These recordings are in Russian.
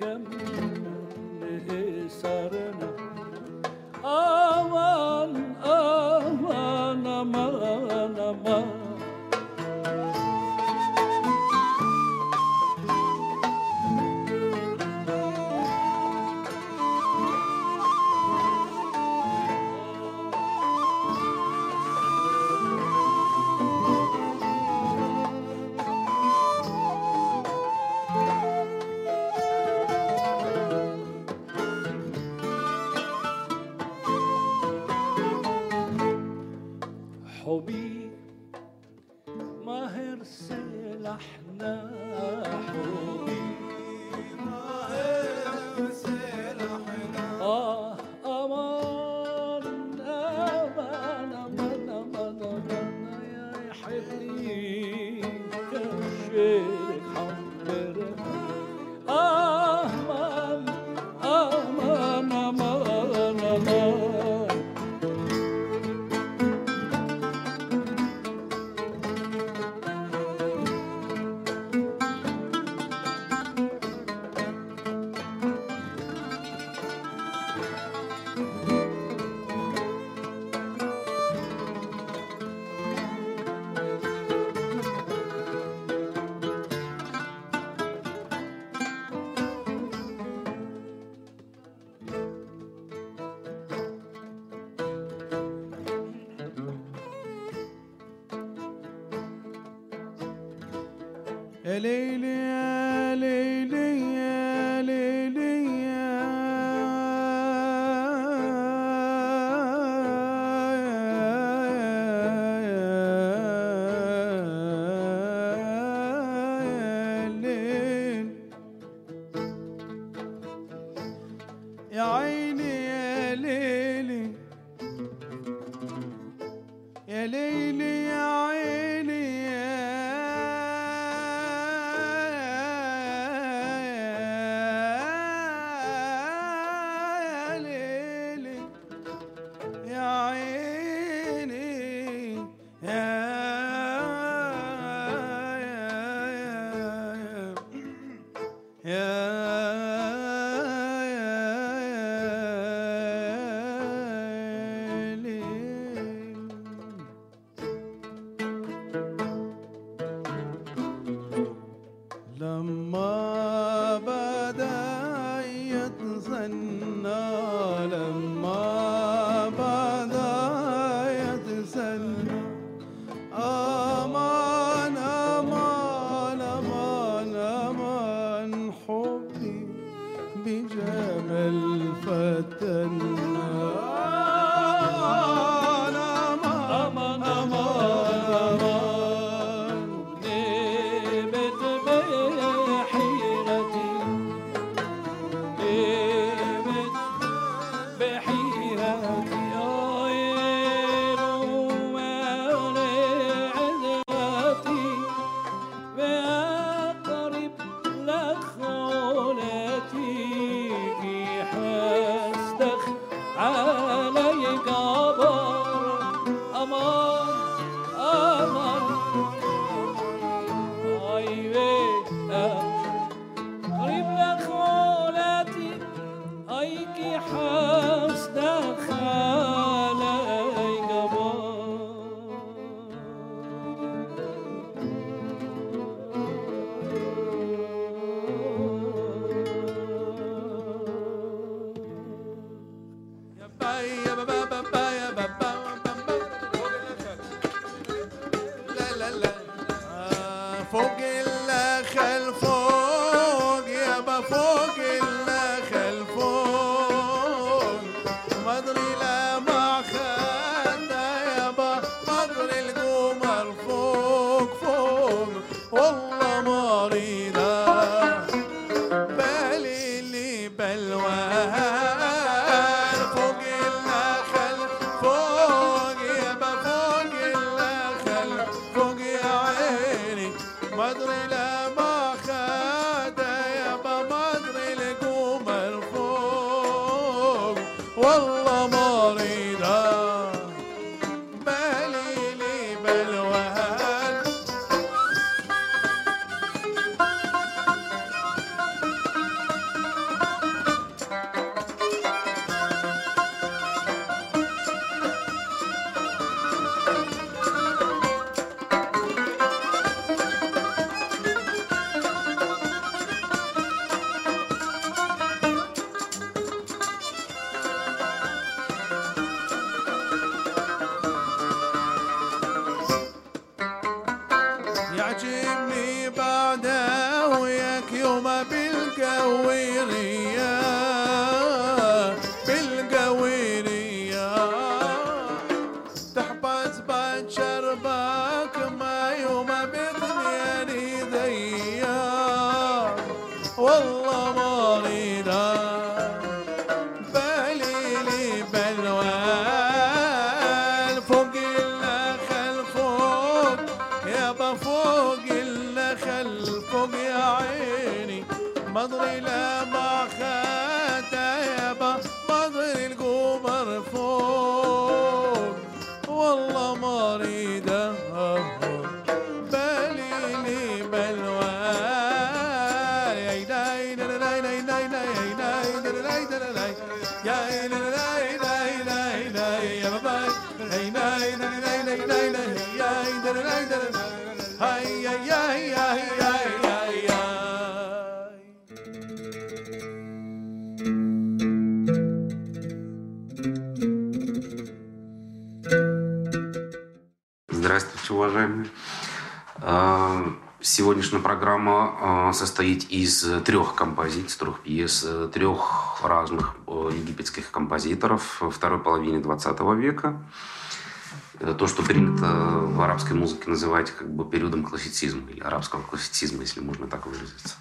come ليلي فتى فوق يا عيني مضري لما خاتها يا بابا уважаемые. А, Сегодняшняя программа а, состоит из трех композиций, трех пьес, э, трех разных э, египетских композиторов второй половины 20 века. Это то, что принято в арабской музыке называть как бы периодом классицизма или арабского классицизма, если можно так выразиться.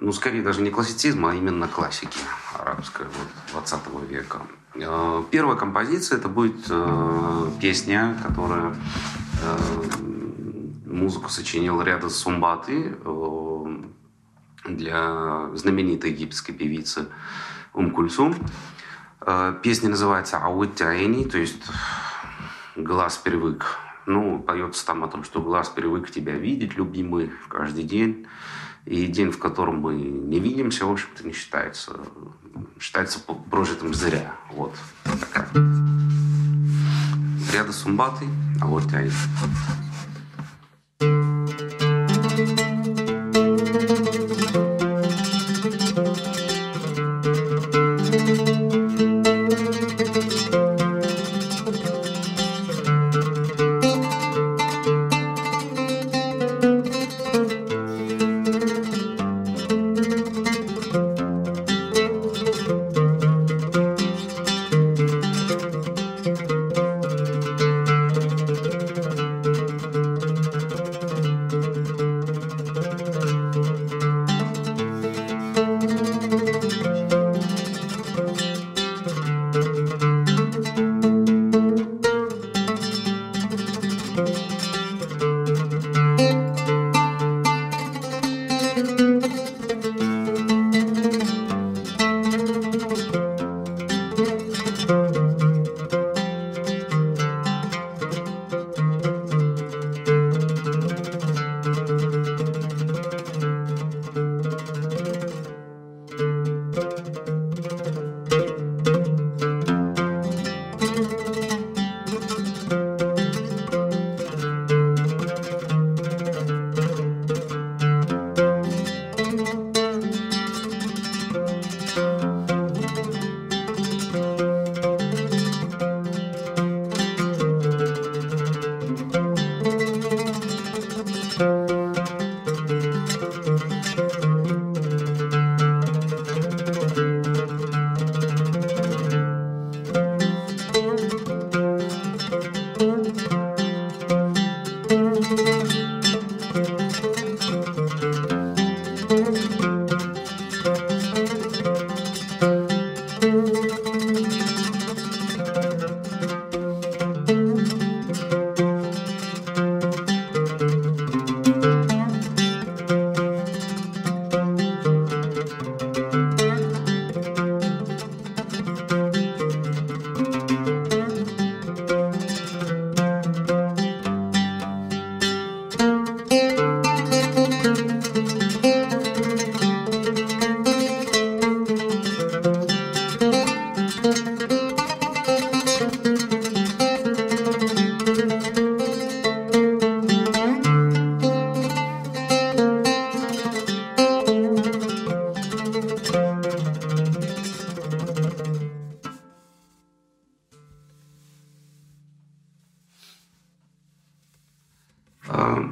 Ну, скорее даже не классицизма, а именно классики арабской вот, 20 века. Э, Первая композиция это будет э, песня, которая э, музыку сочинил ряда Сумбаты э, для знаменитой египетской певицы Ум Кульсум. Э, Песня называется «Ауит Тяэни», то есть «Глаз привык». Ну, поется там о том, что глаз привык тебя видеть, любимый, каждый день. И день, в котором мы не видимся, в общем-то, не считается. Считается прожитым зря. Вот. Такая. Ряда Сумбаты, а вот тянет. يا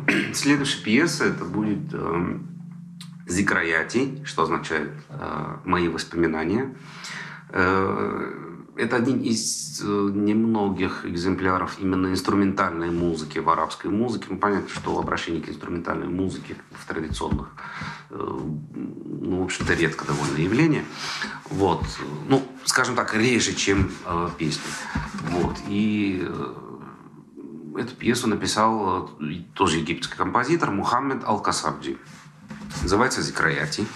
Следующая пьеса это будет э, Зикраяти, что означает э, мои воспоминания. Э, Это один из э, немногих экземпляров именно инструментальной музыки в арабской музыке. Ну, понятно, что обращение к инструментальной музыке в традиционных, ну, в общем-то, редко довольно явление. Вот. Ну, скажем так, реже, чем песни. Вот. И Эту пьесу написал э, тоже египетский композитор Мухаммед Ал-Касабджи. Называется «Зикраяти».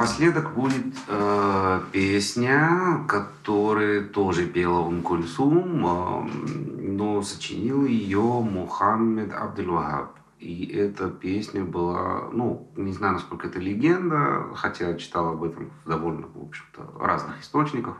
Напоследок будет э, песня, которую тоже пела Ум Кульсум, э, но сочинил ее Мухаммед Абдельвахаб. И эта песня была, ну, не знаю, насколько это легенда, хотя читал об этом в довольно, в общем-то, разных источниках,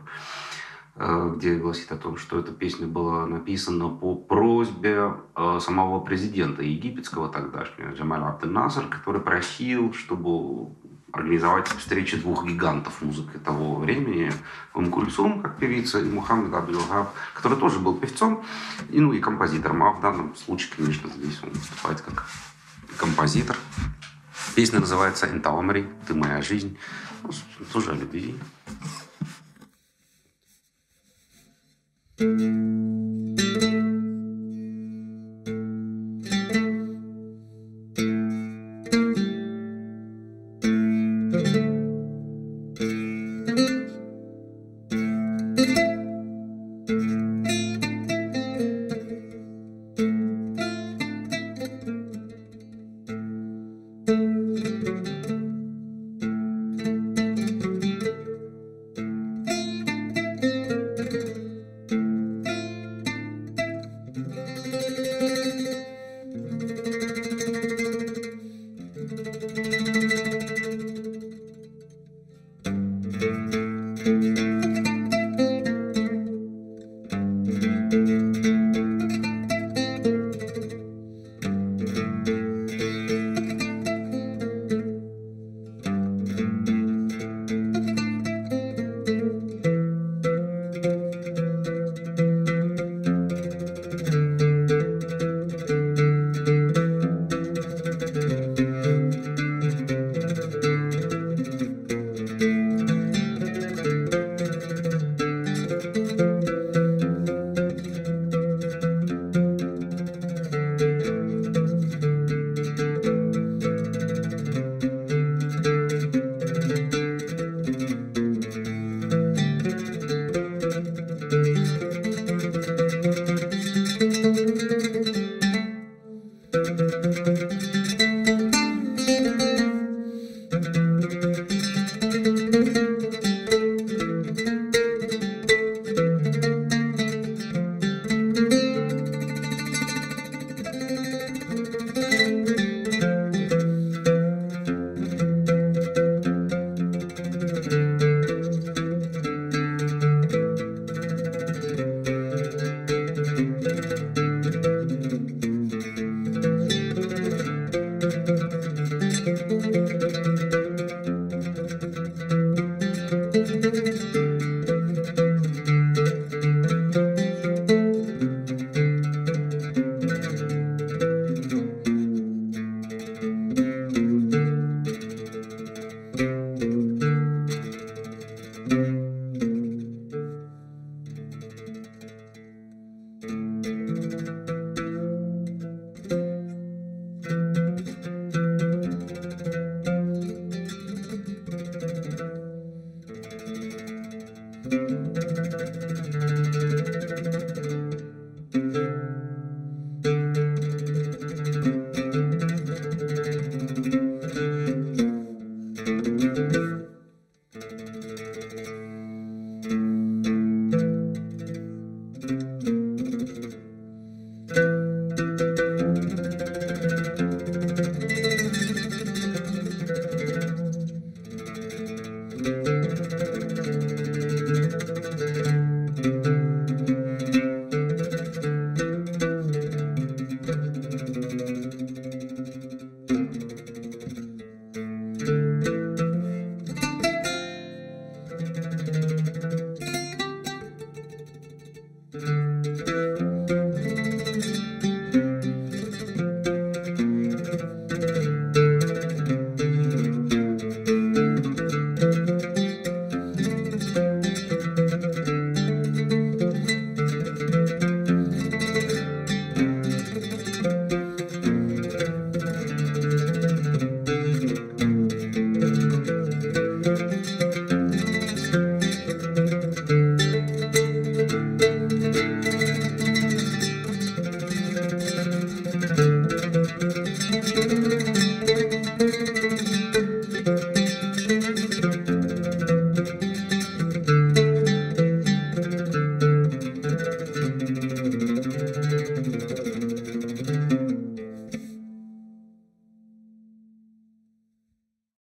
э, где гласит о том, что эта песня была написана по просьбе э, самого президента египетского тогдашнего Джамаля Абдель Насер, который просил, чтобы организовать встречи двух гигантов музыки того времени. Ум Кульсум, как певица, и Мухаммед Абдул-Вахаб, который тоже был певцом, и, ну и композитором. А в данном случае, конечно, здесь он выступает как композитор. Песня называется «Энтаумри», «Ты моя жизнь». Ну, тоже о любви.